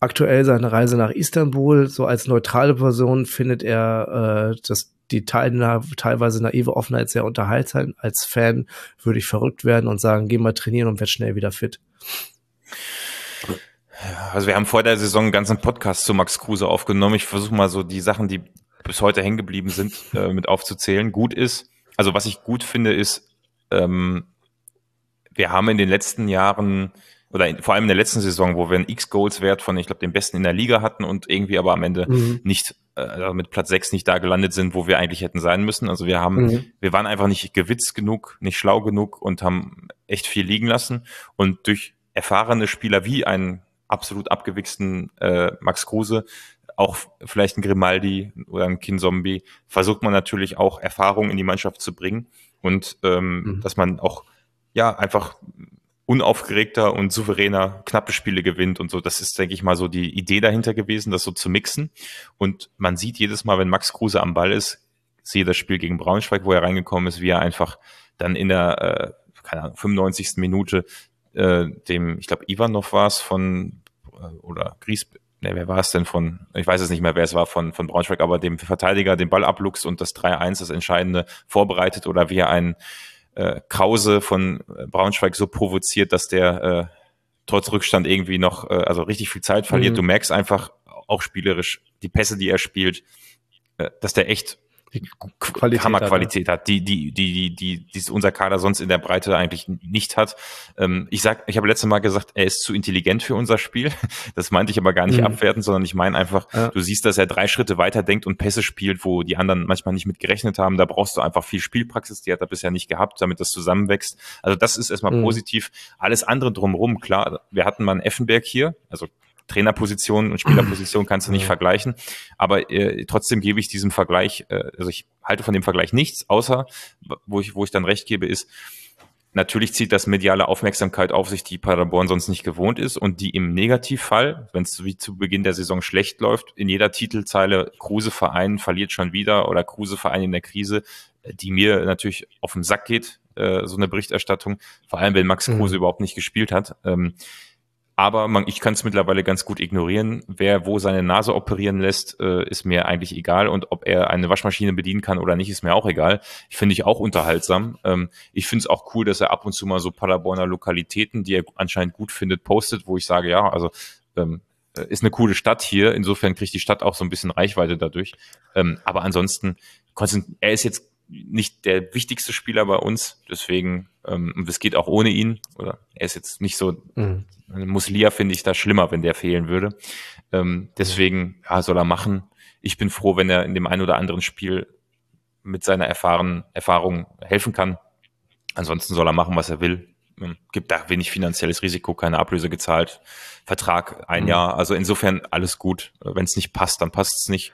Aktuell seine Reise nach Istanbul. So als neutrale Person findet er äh, das die teilweise naive Offenheit sehr unterhaltsam. Als Fan würde ich verrückt werden und sagen, geh mal trainieren und werd schnell wieder fit. Also wir haben vor der Saison einen ganzen Podcast zu Max Kruse aufgenommen. Ich versuche mal so die Sachen, die bis heute hängen geblieben sind, äh, mit aufzuzählen. Gut ist, also was ich gut finde, ist, ähm, wir haben in den letzten Jahren oder in, vor allem in der letzten Saison, wo wir einen X-Goals-Wert von, ich glaube, dem besten in der Liga hatten und irgendwie aber am Ende mhm. nicht äh, mit Platz sechs nicht da gelandet sind, wo wir eigentlich hätten sein müssen. Also wir haben, mhm. wir waren einfach nicht gewitzt genug, nicht schlau genug und haben echt viel liegen lassen. Und durch erfahrene Spieler wie einen absolut abgewichsten äh, Max Kruse, auch vielleicht ein Grimaldi oder ein Kinzombie, versucht man natürlich auch Erfahrung in die Mannschaft zu bringen und ähm, mhm. dass man auch ja einfach unaufgeregter und souveräner knappe Spiele gewinnt und so. Das ist, denke ich mal, so die Idee dahinter gewesen, das so zu mixen. Und man sieht jedes Mal, wenn Max Kruse am Ball ist, sehe das Spiel gegen Braunschweig, wo er reingekommen ist, wie er einfach dann in der äh, keine Ahnung, 95. Minute äh, dem, ich glaube, Ivanov war es von äh, oder Gries, ne, wer war es denn von, ich weiß es nicht mehr, wer es war von, von Braunschweig, aber dem Verteidiger den Ball abluchst und das 3-1, das Entscheidende, vorbereitet oder wie er einen äh, Krause von äh, Braunschweig so provoziert, dass der äh, trotz Rückstand irgendwie noch, äh, also richtig viel Zeit verliert. Mhm. Du merkst einfach auch spielerisch die Pässe, die er spielt, äh, dass der echt Qualität Hammerqualität hat, hat, die, die, die, die, die, unser Kader sonst in der Breite eigentlich nicht hat. Ähm, ich sag, ich habe letztes Mal gesagt, er ist zu intelligent für unser Spiel. Das meinte ich aber gar nicht mhm. abwertend, sondern ich meine einfach, ja. du siehst, dass er drei Schritte weiter denkt und Pässe spielt, wo die anderen manchmal nicht mit gerechnet haben. Da brauchst du einfach viel Spielpraxis, die hat er bisher nicht gehabt, damit das zusammenwächst. Also das ist erstmal mhm. positiv. Alles andere drumherum, klar, wir hatten mal einen Effenberg hier, also Trainerposition und Spielerposition kannst du nicht ja. vergleichen. Aber äh, trotzdem gebe ich diesem Vergleich, äh, also ich halte von dem Vergleich nichts, außer wo ich, wo ich dann recht gebe, ist, natürlich zieht das mediale Aufmerksamkeit auf sich, die Paderborn sonst nicht gewohnt ist und die im Negativfall, wenn es wie zu Beginn der Saison schlecht läuft, in jeder Titelzeile Kruse Verein verliert schon wieder oder Kruse Verein in der Krise, die mir natürlich auf den Sack geht, äh, so eine Berichterstattung, vor allem wenn Max Kruse mhm. überhaupt nicht gespielt hat. Ähm, aber man, ich kann es mittlerweile ganz gut ignorieren. Wer wo seine Nase operieren lässt, äh, ist mir eigentlich egal. Und ob er eine Waschmaschine bedienen kann oder nicht, ist mir auch egal. Ich finde ich auch unterhaltsam. Ähm, ich finde es auch cool, dass er ab und zu mal so Paderborner Lokalitäten, die er anscheinend gut findet, postet, wo ich sage, ja, also ähm, äh, ist eine coole Stadt hier. Insofern kriegt die Stadt auch so ein bisschen Reichweite dadurch. Ähm, aber ansonsten, er ist jetzt nicht der wichtigste Spieler bei uns, deswegen, ähm, es geht auch ohne ihn, oder er ist jetzt nicht so, mhm. Muslia finde ich da schlimmer, wenn der fehlen würde. Ähm, deswegen, ja, soll er machen. Ich bin froh, wenn er in dem einen oder anderen Spiel mit seiner Erfahren, Erfahrung helfen kann. Ansonsten soll er machen, was er will. Ähm, gibt da wenig finanzielles Risiko, keine Ablöse gezahlt, Vertrag ein mhm. Jahr. Also insofern alles gut. Wenn es nicht passt, dann passt es nicht.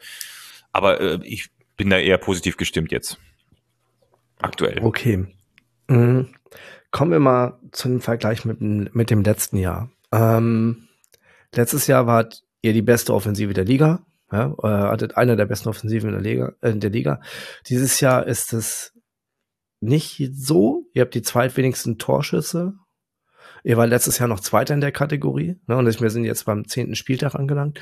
Aber äh, ich bin da eher positiv gestimmt jetzt aktuell. Okay. Mhm. Kommen wir mal zu dem Vergleich mit, mit dem letzten Jahr. Ähm, letztes Jahr wart ihr die beste Offensive der Liga. Ja, äh, hattet einer der besten Offensiven in der Liga, äh, der Liga. Dieses Jahr ist es nicht so. Ihr habt die zweitwenigsten Torschüsse. Ihr war letztes Jahr noch Zweiter in der Kategorie. Ne, und wir sind jetzt beim zehnten Spieltag angelangt.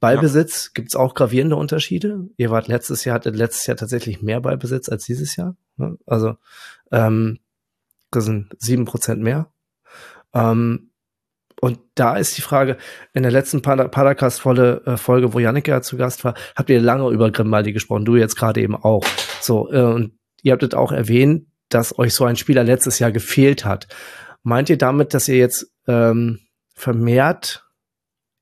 Ballbesitz ja. gibt es auch gravierende Unterschiede. Ihr wart letztes Jahr, hattet letztes Jahr tatsächlich mehr Ballbesitz als dieses Jahr. Ne? Also ähm, das sind sieben Prozent mehr. Ähm, und da ist die Frage, in der letzten Padercast-Folge, äh, wo Janneke ja zu Gast war, habt ihr lange über Grimaldi gesprochen, du jetzt gerade eben auch. So, äh, und ihr habtet auch erwähnt, dass euch so ein Spieler letztes Jahr gefehlt hat. Meint ihr damit, dass ihr jetzt ähm, vermehrt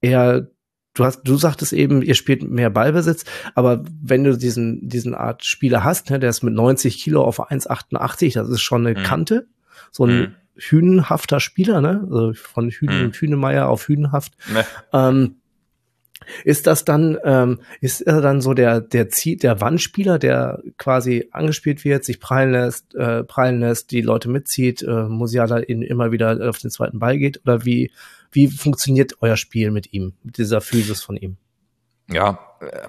eher du hast, du sagtest eben, ihr spielt mehr Ballbesitz, aber wenn du diesen, diesen Art Spieler hast, ne, der ist mit 90 Kilo auf 1,88, das ist schon eine mhm. Kante, so ein mhm. hünenhafter Spieler, ne, also von Hühn, mhm. Hühnemeier auf Hünenhaft. Ne. Ähm, ist das dann, ähm, ist er dann so der, der Ziel, der Wandspieler, der quasi angespielt wird, sich prallen lässt, äh, prallen lässt, die Leute mitzieht, äh, Musiala ihn immer wieder auf den zweiten Ball geht? Oder wie, wie funktioniert euer Spiel mit ihm, mit dieser Physis von ihm? Ja, äh,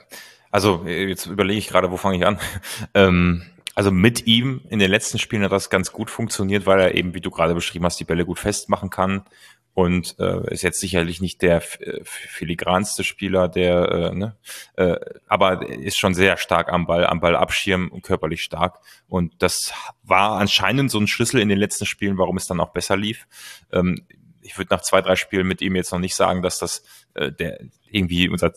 also jetzt überlege ich gerade, wo fange ich an? ähm, also mit ihm in den letzten Spielen hat das ganz gut funktioniert, weil er eben, wie du gerade beschrieben hast, die Bälle gut festmachen kann und äh, ist jetzt sicherlich nicht der äh, filigranste Spieler, der, äh, ne, äh, aber ist schon sehr stark am Ball, am Ball abschirmen und körperlich stark. Und das war anscheinend so ein Schlüssel in den letzten Spielen, warum es dann auch besser lief. Ähm, ich würde nach zwei, drei Spielen mit ihm jetzt noch nicht sagen, dass das äh, der irgendwie unser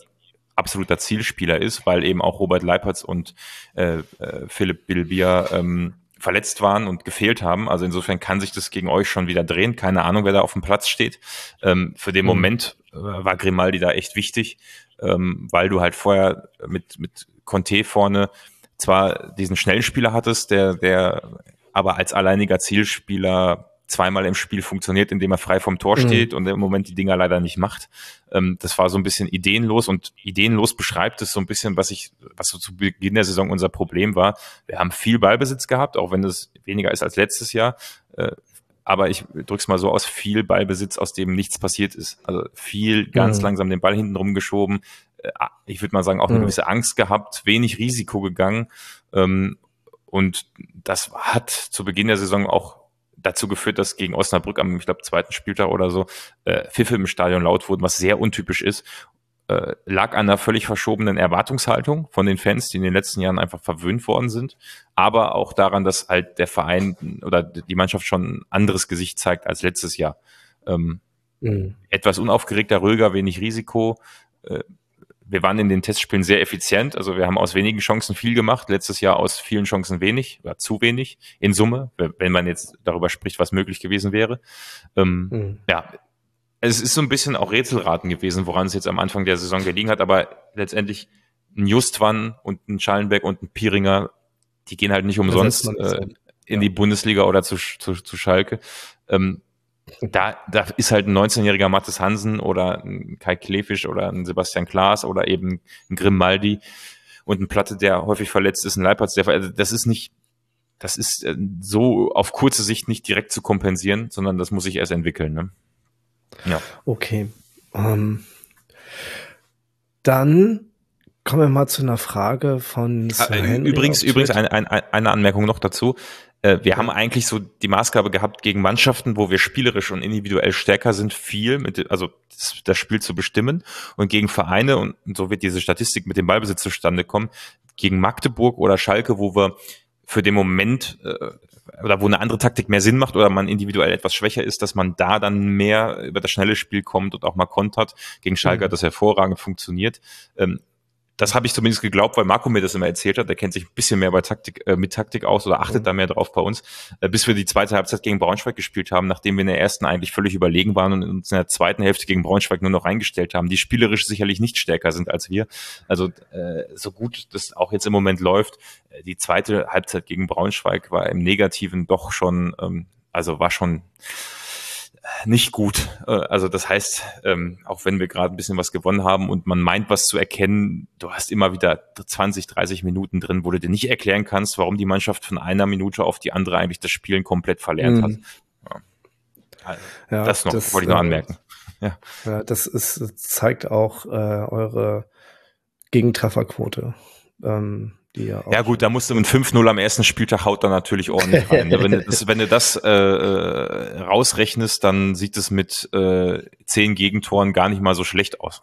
absoluter Zielspieler ist, weil eben auch Robert Leipertz und äh, äh, Philipp Bilbia ähm, verletzt waren und gefehlt haben. Also insofern kann sich das gegen euch schon wieder drehen. Keine Ahnung, wer da auf dem Platz steht. Ähm, für den mhm. Moment äh, war Grimaldi da echt wichtig, ähm, weil du halt vorher mit, mit Conte vorne zwar diesen Schnellspieler hattest, der, der aber als alleiniger Zielspieler zweimal im Spiel funktioniert, indem er frei vom Tor mhm. steht und im Moment die Dinger leider nicht macht. Ähm, das war so ein bisschen ideenlos und ideenlos beschreibt es so ein bisschen, was ich, was so zu Beginn der Saison unser Problem war. Wir haben viel Ballbesitz gehabt, auch wenn es weniger ist als letztes Jahr. Äh, aber ich drück's mal so aus, viel Ballbesitz, aus dem nichts passiert ist. Also viel ganz mhm. langsam den Ball hinten rumgeschoben. Äh, ich würde mal sagen, auch eine mhm. gewisse Angst gehabt, wenig Risiko gegangen. Ähm, und das hat zu Beginn der Saison auch dazu geführt, dass gegen Osnabrück am, ich glaube, zweiten Spieltag oder so, äh, Pfiffe im Stadion laut wurden, was sehr untypisch ist. Äh, lag an einer völlig verschobenen Erwartungshaltung von den Fans, die in den letzten Jahren einfach verwöhnt worden sind, aber auch daran, dass halt der Verein oder die Mannschaft schon ein anderes Gesicht zeigt als letztes Jahr. Ähm, mhm. Etwas unaufgeregter, ruhiger, wenig Risiko, äh, wir waren in den Testspielen sehr effizient. Also wir haben aus wenigen Chancen viel gemacht. Letztes Jahr aus vielen Chancen wenig oder zu wenig in Summe, wenn man jetzt darüber spricht, was möglich gewesen wäre. Ähm, mhm. Ja, es ist so ein bisschen auch Rätselraten gewesen, woran es jetzt am Anfang der Saison gelegen hat. Aber letztendlich ein Justwan und ein Schallenberg und ein Piringer, die gehen halt nicht umsonst äh, in die Bundesliga oder zu, zu, zu Schalke. Ähm, da, da ist halt ein 19-jähriger Mathis Hansen oder ein Kai Klefisch oder ein Sebastian Klaas oder eben ein Grimaldi und ein Platte, der häufig verletzt ist, ein Leipertz, der, also das ist nicht, das ist äh, so auf kurze Sicht nicht direkt zu kompensieren, sondern das muss sich erst entwickeln. Ne? Ja. Okay. Um, ähm, dann kommen wir mal zu einer Frage von ah, Übrigens, übrigens eine, eine, eine Anmerkung noch dazu. Äh, wir haben eigentlich so die Maßgabe gehabt, gegen Mannschaften, wo wir spielerisch und individuell stärker sind, viel mit, also das, das Spiel zu bestimmen und gegen Vereine, und so wird diese Statistik mit dem Ballbesitz zustande kommen, gegen Magdeburg oder Schalke, wo wir für den Moment äh, oder wo eine andere Taktik mehr Sinn macht oder man individuell etwas schwächer ist, dass man da dann mehr über das schnelle Spiel kommt und auch mal kontert. Gegen Schalke mhm. hat das hervorragend funktioniert. Ähm, das habe ich zumindest geglaubt, weil Marco mir das immer erzählt hat. Der kennt sich ein bisschen mehr bei Taktik, äh, mit Taktik aus oder achtet mhm. da mehr drauf bei uns. Äh, bis wir die zweite Halbzeit gegen Braunschweig gespielt haben, nachdem wir in der ersten eigentlich völlig überlegen waren und uns in der zweiten Hälfte gegen Braunschweig nur noch eingestellt haben, die spielerisch sicherlich nicht stärker sind als wir. Also äh, so gut das auch jetzt im Moment läuft, äh, die zweite Halbzeit gegen Braunschweig war im Negativen doch schon, ähm, also war schon nicht gut. Äh, also das heißt, ähm, auch wenn wir gerade ein bisschen was gewonnen haben und man meint, was zu erkennen, du hast immer wieder 20, 30 Minuten drin, wo du dir nicht erklären kannst, warum die Mannschaft von einer Minute auf die andere eigentlich das Spielen komplett verlernt mhm. hat. Ja. ja. das noch, das, wollte ich noch äh, anmerken. Ja, ja das ist, zeigt auch äh, eure Gegentrefferquote. Ähm, die ja, ja gut, da musst du mit 5-0 am ersten Spieltag haut dann natürlich ordentlich rein. Ne? wenn, du das, wenn du das äh, äh, rausrechnest, dann sieht es mit äh, zehn Gegentoren gar nicht mal so schlecht aus.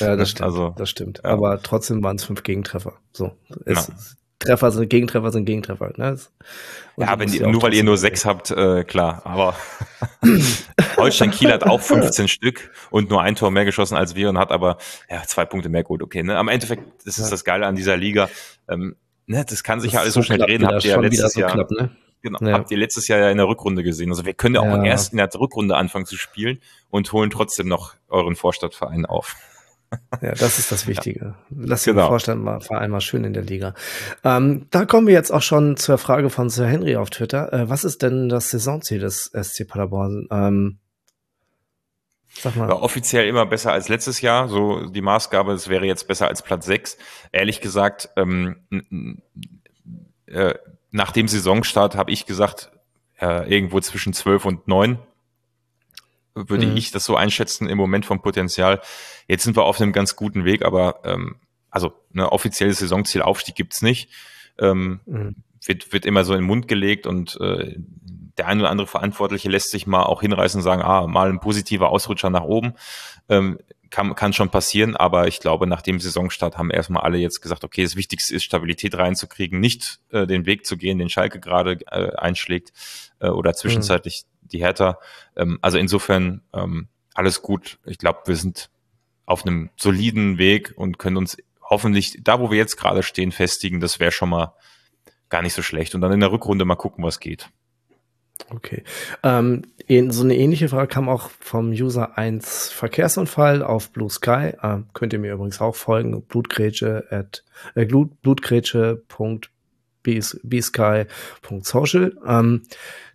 ja, das stimmt. Also, das stimmt. Ja. Aber trotzdem waren es fünf Gegentreffer. So. Es, ja. Treffer sind Gegentreffer sind Gegentreffer. Ne? ja, wenn die, nur weil ihr nur sechs habt, äh, klar. Aber Holstein Kiel hat auch 15 Stück und nur ein Tor mehr geschossen als wir und hat aber ja zwei Punkte mehr gut. Okay, ne? Am Endeffekt, das ist ja. das Geile an dieser Liga. Ähm, ne, das kann sich das ja alles so schnell drehen. Habt ihr ja letztes so Jahr. Knapp, ne? Genau, ja. habt ihr letztes Jahr ja in der Rückrunde gesehen. Also wir können ja auch erst in der Rückrunde anfangen zu spielen und holen trotzdem noch euren Vorstadtverein auf. Ja, das ist das Wichtige. Lass genau. den Vorstand mal, Verein mal schön in der Liga. Ähm, da kommen wir jetzt auch schon zur Frage von Sir Henry auf Twitter. Äh, was ist denn das Saisonziel des SC Paderborn? Ähm, sag mal. War offiziell immer besser als letztes Jahr. So die Maßgabe, es wäre jetzt besser als Platz 6. Ehrlich gesagt, ähm, äh, nach dem Saisonstart habe ich gesagt, äh, irgendwo zwischen 12 und 9 würde mhm. ich das so einschätzen im Moment vom Potenzial. Jetzt sind wir auf einem ganz guten Weg, aber ähm, also ein ne, offizielles Saisonziel Aufstieg gibt's nicht. Ähm, mhm. wird, wird immer so in den Mund gelegt und äh, der ein oder andere Verantwortliche lässt sich mal auch hinreißen und sagen, ah, mal ein positiver Ausrutscher nach oben. Ähm, kann, kann schon passieren, aber ich glaube, nach dem Saisonstart haben erstmal alle jetzt gesagt, okay, das Wichtigste ist, Stabilität reinzukriegen, nicht äh, den Weg zu gehen, den Schalke gerade äh, einschlägt äh, oder zwischenzeitlich die Hertha. Ähm, also insofern ähm, alles gut. Ich glaube, wir sind auf einem soliden Weg und können uns hoffentlich da, wo wir jetzt gerade stehen, festigen. Das wäre schon mal gar nicht so schlecht. Und dann in der Rückrunde mal gucken, was geht. Okay. Ähm, so eine ähnliche Frage kam auch vom User 1 Verkehrsunfall auf Blue Sky. Ähm, könnt ihr mir übrigens auch folgen. Blutgrätsche äh, blutgrätsche.bsky.social. Ähm,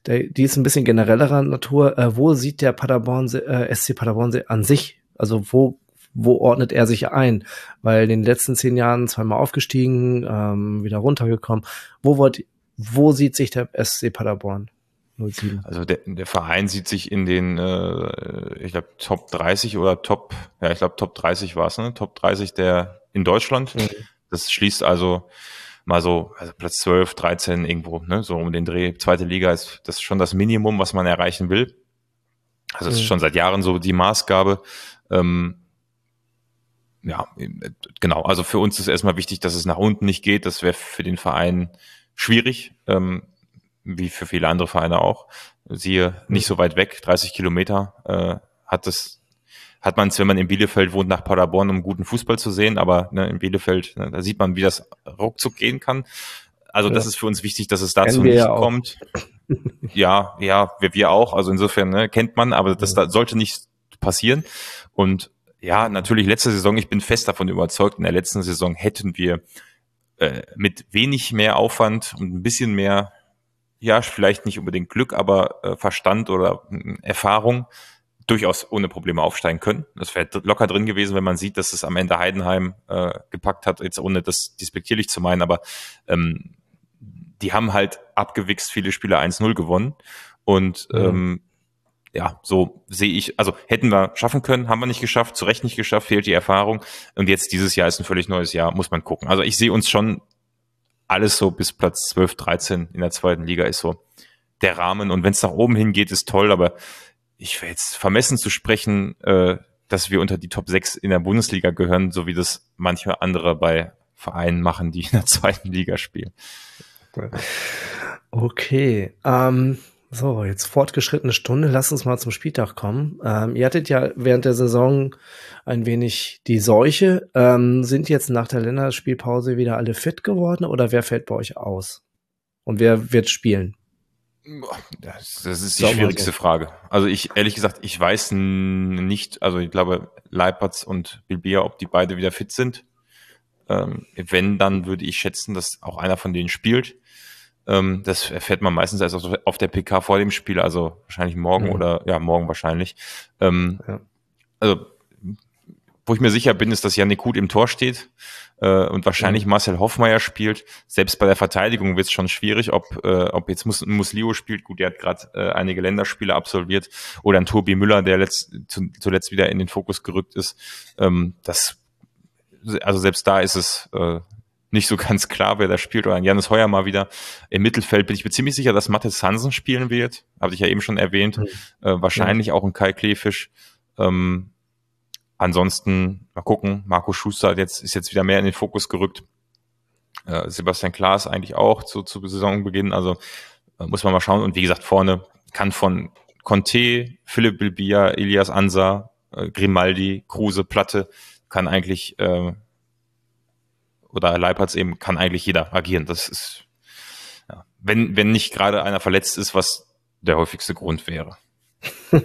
der, die ist ein bisschen generellerer Natur. Äh, wo sieht der Paderborn, äh, SC Paderborn an sich? Also wo wo ordnet er sich ein? Weil in den letzten zehn Jahren zweimal aufgestiegen, ähm, wieder runtergekommen. Wo wollt, wo sieht sich der SC Paderborn? 07. Also der, der Verein sieht sich in den, äh, ich glaube, Top 30 oder Top, ja, ich glaube, Top 30 war es, ne? Top 30 der in Deutschland. Mhm. Das schließt also mal so also Platz 12, 13 irgendwo, ne? So um den Dreh. Zweite Liga ist das ist schon das Minimum, was man erreichen will. Also es mhm. ist schon seit Jahren so die Maßgabe. Ähm, ja, genau. Also für uns ist erstmal wichtig, dass es nach unten nicht geht. Das wäre für den Verein schwierig. Ähm, wie für viele andere Vereine auch. Siehe, nicht so weit weg, 30 Kilometer, äh, hat das, hat man es, wenn man in Bielefeld wohnt, nach Paderborn, um guten Fußball zu sehen, aber ne, in Bielefeld, ne, da sieht man, wie das ruckzuck gehen kann. Also ja. das ist für uns wichtig, dass es dazu nicht ja kommt. ja, ja, wir, wir auch. Also insofern ne, kennt man, aber das da sollte nicht passieren. Und ja, natürlich letzte Saison, ich bin fest davon überzeugt, in der letzten Saison hätten wir äh, mit wenig mehr Aufwand und ein bisschen mehr ja, vielleicht nicht unbedingt Glück, aber äh, Verstand oder äh, Erfahrung durchaus ohne Probleme aufsteigen können. Das wäre locker drin gewesen, wenn man sieht, dass es am Ende Heidenheim äh, gepackt hat, jetzt ohne das despektierlich zu meinen, aber ähm, die haben halt abgewichst viele Spiele 1-0 gewonnen. Und mhm. ähm, ja, so sehe ich, also hätten wir schaffen können, haben wir nicht geschafft, zu Recht nicht geschafft, fehlt die Erfahrung. Und jetzt dieses Jahr ist ein völlig neues Jahr, muss man gucken. Also ich sehe uns schon alles so bis Platz 12, 13 in der zweiten Liga ist so der Rahmen. Und wenn es nach oben hingeht, ist toll, aber ich wäre jetzt vermessen zu sprechen, äh, dass wir unter die Top 6 in der Bundesliga gehören, so wie das manche andere bei Vereinen machen, die in der zweiten Liga spielen. Okay. Ähm, so, jetzt fortgeschrittene Stunde. Lass uns mal zum Spieltag kommen. Ähm, ihr hattet ja während der Saison ein wenig die Seuche. Ähm, sind jetzt nach der Länderspielpause wieder alle fit geworden oder wer fällt bei euch aus? Und wer wird spielen? Das, das ist die schwierigste so. Frage. Also ich, ehrlich gesagt, ich weiß nicht, also ich glaube, Leipertz und Bilbia, ob die beide wieder fit sind. Ähm, wenn, dann würde ich schätzen, dass auch einer von denen spielt. Ähm, das erfährt man meistens erst auf der PK vor dem Spiel, also wahrscheinlich morgen mhm. oder ja, morgen wahrscheinlich. Ähm, ja. Also, wo ich mir sicher bin, ist, dass Janik Kut im Tor steht äh, und wahrscheinlich mhm. Marcel Hoffmeier spielt. Selbst bei der Verteidigung wird es schon schwierig, ob, äh, ob jetzt Mus Muslio spielt. Gut, der hat gerade äh, einige Länderspiele absolviert. Oder ein Tobi Müller, der letzt, zu, zuletzt wieder in den Fokus gerückt ist. Ähm, das also selbst da ist es äh, nicht so ganz klar, wer da spielt, oder ein Janis Heuer mal wieder. Im Mittelfeld bin ich mir ziemlich sicher, dass Mathis Hansen spielen wird. Habe ich ja eben schon erwähnt. Mhm. Äh, wahrscheinlich ja. auch ein Kai Klefisch. Ähm, ansonsten, mal gucken, Marco Schuster jetzt, ist jetzt wieder mehr in den Fokus gerückt. Äh, Sebastian Klaas eigentlich auch zu, zu Saisonbeginn. Also äh, muss man mal schauen. Und wie gesagt, vorne kann von Conte, Philipp Bilbia, Elias Ansa, äh, Grimaldi, Kruse, Platte, kann eigentlich oder Leipertz eben kann eigentlich jeder agieren. Das ist, ja, wenn, wenn nicht gerade einer verletzt ist, was der häufigste Grund wäre. ja,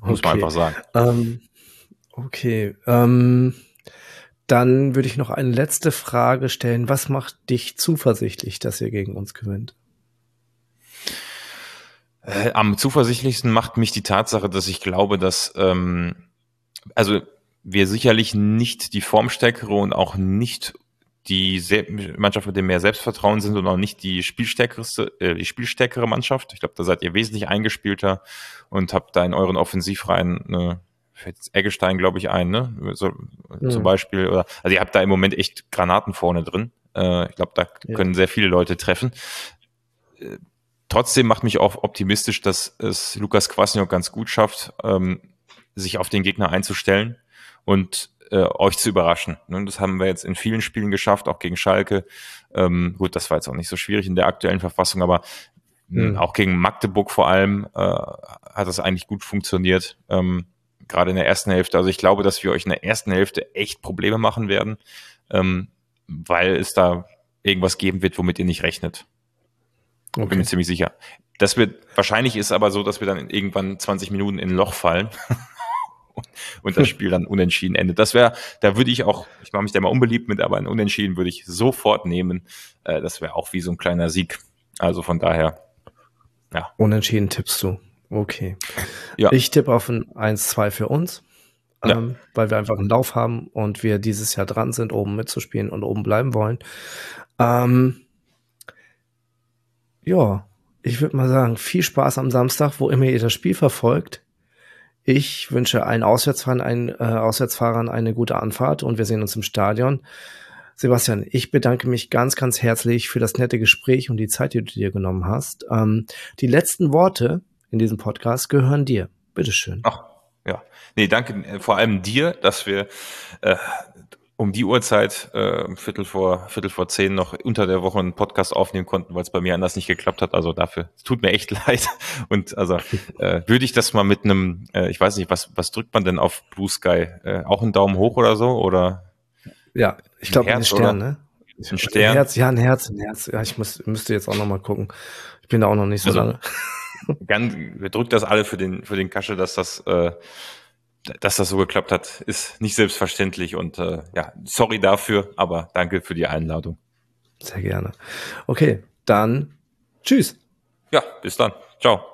muss okay. man einfach sagen. Ähm, okay. Ähm, dann würde ich noch eine letzte Frage stellen. Was macht dich zuversichtlich, dass ihr gegen uns gewinnt? Äh, am zuversichtlichsten macht mich die Tatsache, dass ich glaube, dass ähm, also wir sicherlich nicht die formstärkere und auch nicht die Se Mannschaft mit dem mehr Selbstvertrauen sind und auch nicht die spielstärkere, äh, die spielstärkere Mannschaft. Ich glaube, da seid ihr wesentlich eingespielter und habt da in euren Offensivreihen eine fällt Eggestein, glaube ich, ein, ne? So, mhm. Zum Beispiel. Oder, also ihr habt da im Moment echt Granaten vorne drin. Äh, ich glaube, da ja. können sehr viele Leute treffen. Äh, trotzdem macht mich auch optimistisch, dass es Lukas Kwasniok ganz gut schafft, ähm, sich auf den Gegner einzustellen und äh, euch zu überraschen. Ne? Das haben wir jetzt in vielen Spielen geschafft, auch gegen Schalke. Ähm, gut, das war jetzt auch nicht so schwierig in der aktuellen Verfassung, aber Mhm. Auch gegen Magdeburg vor allem äh, hat das eigentlich gut funktioniert. Ähm, gerade in der ersten Hälfte. Also ich glaube, dass wir euch in der ersten Hälfte echt Probleme machen werden, ähm, weil es da irgendwas geben wird, womit ihr nicht rechnet. Okay. Bin mir ziemlich sicher. Das wird, wahrscheinlich ist aber so, dass wir dann irgendwann 20 Minuten in ein Loch fallen und das Spiel dann unentschieden endet. Das wäre, da würde ich auch, ich mache mich da mal unbeliebt mit, aber ein Unentschieden würde ich sofort nehmen. Äh, das wäre auch wie so ein kleiner Sieg. Also von daher, ja. Unentschieden tippst du. Okay. Ja. Ich tippe auf ein 1-2 für uns, ja. ähm, weil wir einfach einen Lauf haben und wir dieses Jahr dran sind, oben mitzuspielen und oben bleiben wollen. Ähm, ja, ich würde mal sagen, viel Spaß am Samstag, wo immer ihr das Spiel verfolgt. Ich wünsche allen Auswärtsfahrern, ein, äh, Auswärtsfahrern eine gute Anfahrt und wir sehen uns im Stadion. Sebastian, ich bedanke mich ganz, ganz herzlich für das nette Gespräch und die Zeit, die du dir genommen hast. Ähm, die letzten Worte in diesem Podcast gehören dir. Bitteschön. Ach, ja. Nee, danke äh, vor allem dir, dass wir äh, um die Uhrzeit, äh, Viertel vor, Viertel vor zehn noch unter der Woche einen Podcast aufnehmen konnten, weil es bei mir anders nicht geklappt hat. Also dafür, es tut mir echt leid. Und also äh, würde ich das mal mit einem, äh, ich weiß nicht, was, was drückt man denn auf Blue Sky? Äh, auch einen Daumen hoch oder so? Oder? Ja, ich glaube ein Stern, oder? ne? Ein Stern. Ein Herz, ja, ein Herz, ein Herz. Ja, ich muss, müsste jetzt auch noch mal gucken. Ich bin da auch noch nicht so also, lange ganz, wir drücken das alle für den, für den Kasche, dass das, äh, dass das so geklappt hat, ist nicht selbstverständlich und äh, ja, sorry dafür, aber danke für die Einladung. Sehr gerne. Okay, dann tschüss. Ja, bis dann. Ciao.